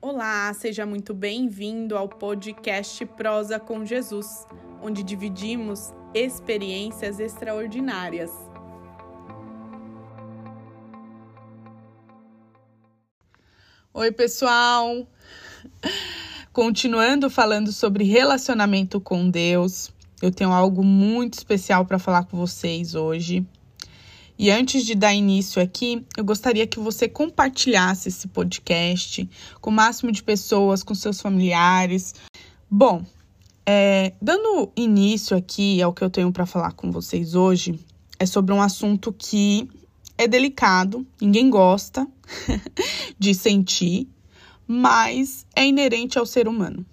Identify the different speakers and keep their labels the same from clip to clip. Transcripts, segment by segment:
Speaker 1: Olá, seja muito bem-vindo ao podcast Prosa com Jesus, onde dividimos experiências extraordinárias. Oi, pessoal! Continuando falando sobre relacionamento com Deus, eu tenho algo muito especial para falar com vocês hoje. E antes de dar início aqui, eu gostaria que você compartilhasse esse podcast com o máximo de pessoas, com seus familiares. Bom, é, dando início aqui ao que eu tenho para falar com vocês hoje, é sobre um assunto que é delicado, ninguém gosta de sentir, mas é inerente ao ser humano.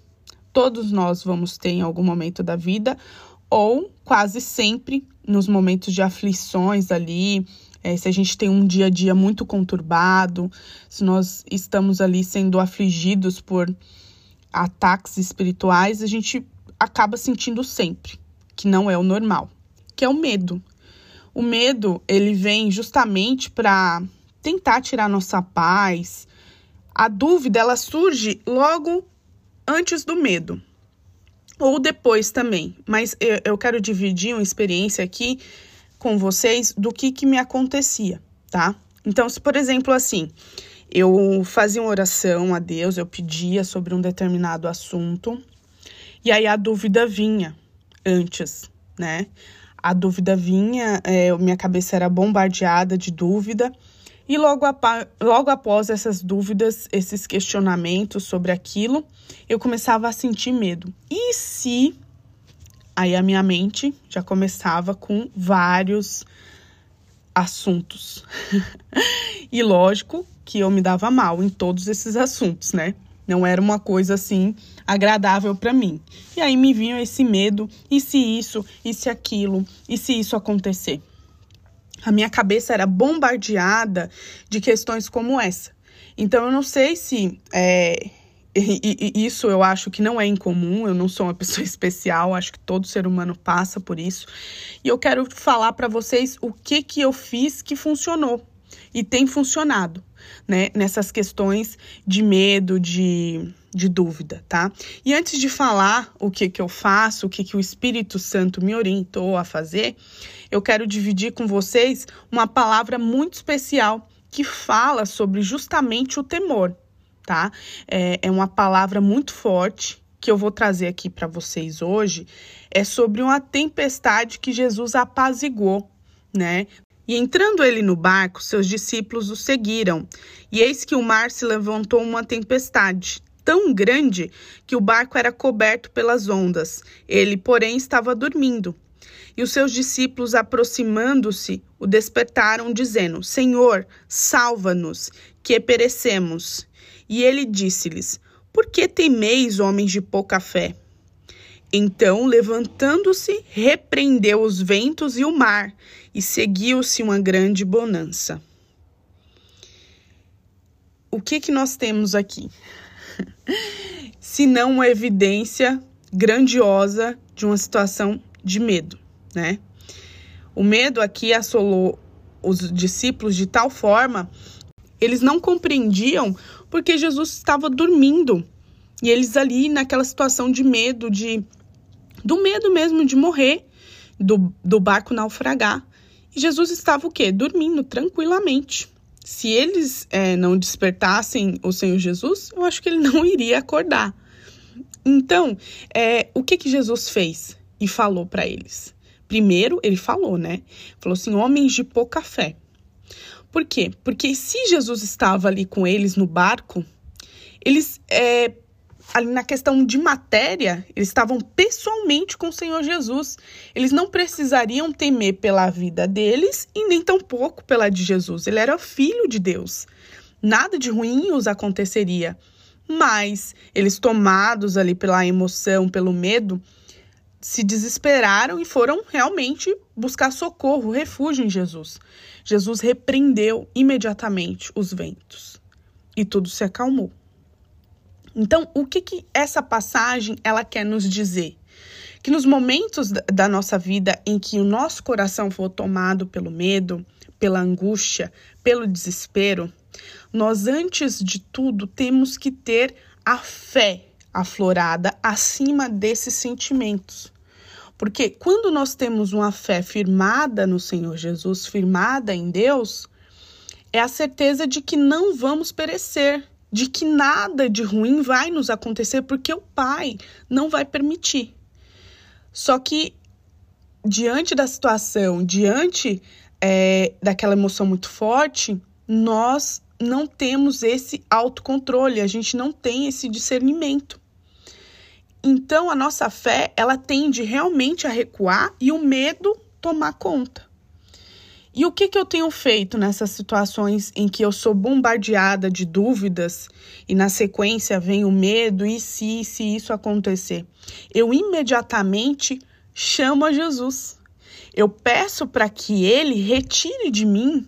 Speaker 1: Todos nós vamos ter em algum momento da vida, ou quase sempre nos momentos de aflições ali, é, se a gente tem um dia a dia muito conturbado, se nós estamos ali sendo afligidos por ataques espirituais, a gente acaba sentindo sempre que não é o normal, que é o medo. O medo, ele vem justamente para tentar tirar nossa paz. A dúvida, ela surge logo antes do medo ou depois também. Mas eu, eu quero dividir uma experiência aqui com vocês do que, que me acontecia, tá? Então, se por exemplo assim, eu fazia uma oração a Deus, eu pedia sobre um determinado assunto, e aí a dúvida vinha antes, né? A dúvida vinha, é, minha cabeça era bombardeada de dúvida, e logo, logo após essas dúvidas, esses questionamentos sobre aquilo, eu começava a sentir medo. E se. Aí a minha mente já começava com vários assuntos. e lógico que eu me dava mal em todos esses assuntos, né? Não era uma coisa assim agradável para mim. E aí me vinha esse medo, e se isso, e se aquilo, e se isso acontecer? A minha cabeça era bombardeada de questões como essa. Então, eu não sei se é, isso eu acho que não é incomum, eu não sou uma pessoa especial, acho que todo ser humano passa por isso. E eu quero falar para vocês o que, que eu fiz que funcionou e tem funcionado, né? Nessas questões de medo, de, de dúvida, tá? E antes de falar o que, que eu faço, o que, que o Espírito Santo me orientou a fazer, eu quero dividir com vocês uma palavra muito especial que fala sobre justamente o temor, tá? É, é uma palavra muito forte que eu vou trazer aqui para vocês hoje. É sobre uma tempestade que Jesus apaziguou, né? E entrando ele no barco, seus discípulos o seguiram. E eis que o mar se levantou uma tempestade tão grande que o barco era coberto pelas ondas. Ele, porém, estava dormindo. E os seus discípulos, aproximando-se, o despertaram, dizendo: Senhor, salva-nos, que perecemos. E ele disse-lhes: Por que temeis, homens de pouca fé? Então, levantando-se, repreendeu os ventos e o mar, e seguiu-se uma grande bonança. O que que nós temos aqui? Se não uma evidência grandiosa de uma situação de medo né? O medo aqui assolou os discípulos de tal forma, eles não compreendiam porque Jesus estava dormindo. E eles ali naquela situação de medo, de do medo mesmo de morrer, do, do barco naufragar. E Jesus estava o quê? Dormindo tranquilamente. Se eles é, não despertassem o Senhor Jesus, eu acho que ele não iria acordar. Então, é, o que que Jesus fez e falou para eles? Primeiro, ele falou, né? Falou assim: homens de pouca fé. Por quê? Porque se Jesus estava ali com eles no barco, eles, é, na questão de matéria, eles estavam pessoalmente com o Senhor Jesus. Eles não precisariam temer pela vida deles e nem tampouco pela de Jesus. Ele era filho de Deus. Nada de ruim os aconteceria. Mas eles, tomados ali pela emoção, pelo medo, se desesperaram e foram realmente buscar socorro, refúgio em Jesus. Jesus repreendeu imediatamente os ventos e tudo se acalmou. Então, o que que essa passagem ela quer nos dizer? que nos momentos da nossa vida em que o nosso coração for tomado pelo medo, pela angústia, pelo desespero, nós antes de tudo temos que ter a fé aflorada acima desses sentimentos. Porque quando nós temos uma fé firmada no Senhor Jesus, firmada em Deus, é a certeza de que não vamos perecer, de que nada de ruim vai nos acontecer, porque o Pai não vai permitir. Só que, diante da situação, diante é, daquela emoção muito forte, nós não temos esse autocontrole, a gente não tem esse discernimento. Então, a nossa fé, ela tende realmente a recuar e o medo tomar conta. E o que, que eu tenho feito nessas situações em que eu sou bombardeada de dúvidas e na sequência vem o medo e se, se isso acontecer? Eu imediatamente chamo a Jesus. Eu peço para que ele retire de mim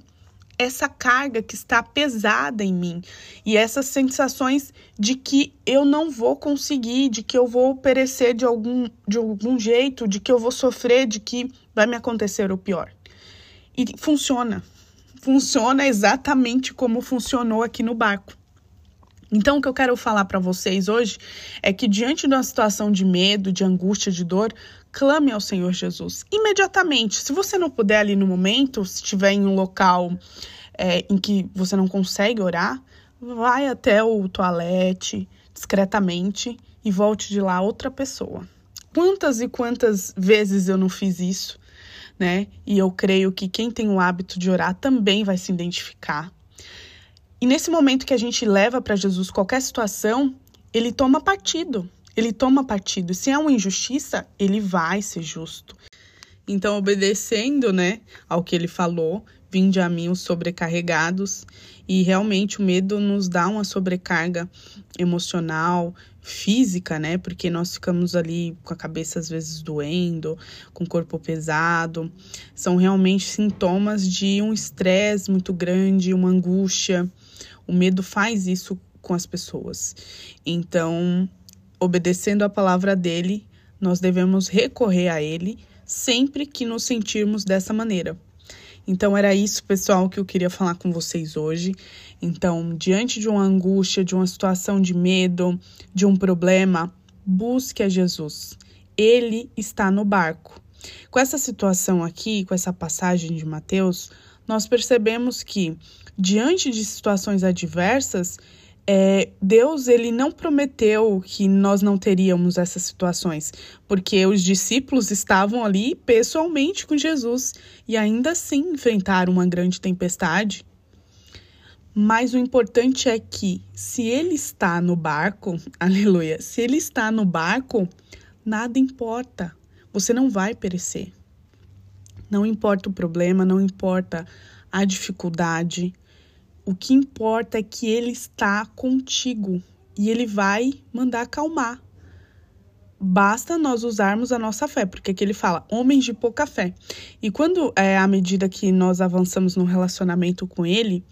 Speaker 1: essa carga que está pesada em mim e essas sensações de que eu não vou conseguir, de que eu vou perecer de algum, de algum jeito, de que eu vou sofrer, de que vai me acontecer o pior. E funciona. Funciona exatamente como funcionou aqui no barco. Então, o que eu quero falar para vocês hoje é que, diante de uma situação de medo, de angústia, de dor, clame ao Senhor Jesus imediatamente. Se você não puder ali no momento, se estiver em um local é, em que você não consegue orar, vai até o toalete discretamente e volte de lá outra pessoa. Quantas e quantas vezes eu não fiz isso? Né? E eu creio que quem tem o hábito de orar também vai se identificar. E nesse momento que a gente leva para Jesus qualquer situação, ele toma partido. Ele toma partido. Se é uma injustiça, ele vai ser justo. Então, obedecendo, né, ao que ele falou, vinde a mim os sobrecarregados, e realmente o medo nos dá uma sobrecarga emocional, física, né? Porque nós ficamos ali com a cabeça às vezes doendo, com o corpo pesado. São realmente sintomas de um estresse muito grande, uma angústia. O medo faz isso com as pessoas. Então, obedecendo a palavra dele, nós devemos recorrer a ele sempre que nos sentirmos dessa maneira. Então era isso, pessoal, que eu queria falar com vocês hoje. Então, diante de uma angústia, de uma situação de medo, de um problema, busque a Jesus. Ele está no barco. Com essa situação aqui, com essa passagem de Mateus, nós percebemos que diante de situações adversas, é, Deus ele não prometeu que nós não teríamos essas situações, porque os discípulos estavam ali pessoalmente com Jesus e ainda assim enfrentaram uma grande tempestade. Mas o importante é que, se ele está no barco, aleluia, se ele está no barco, nada importa, você não vai perecer. Não importa o problema, não importa a dificuldade, o que importa é que ele está contigo e ele vai mandar acalmar. Basta nós usarmos a nossa fé, porque aqui ele fala homens de pouca fé. E quando, é, à medida que nós avançamos no relacionamento com ele,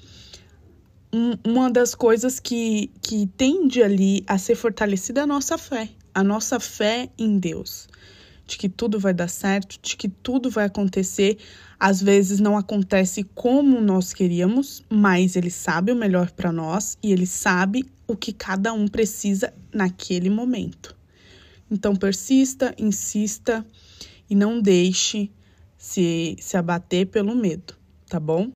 Speaker 1: um, uma das coisas que, que tende ali a ser fortalecida é a nossa fé, a nossa fé em Deus de que tudo vai dar certo, de que tudo vai acontecer. Às vezes não acontece como nós queríamos, mas ele sabe o melhor para nós e ele sabe o que cada um precisa naquele momento. Então persista, insista e não deixe se, se abater pelo medo, tá bom?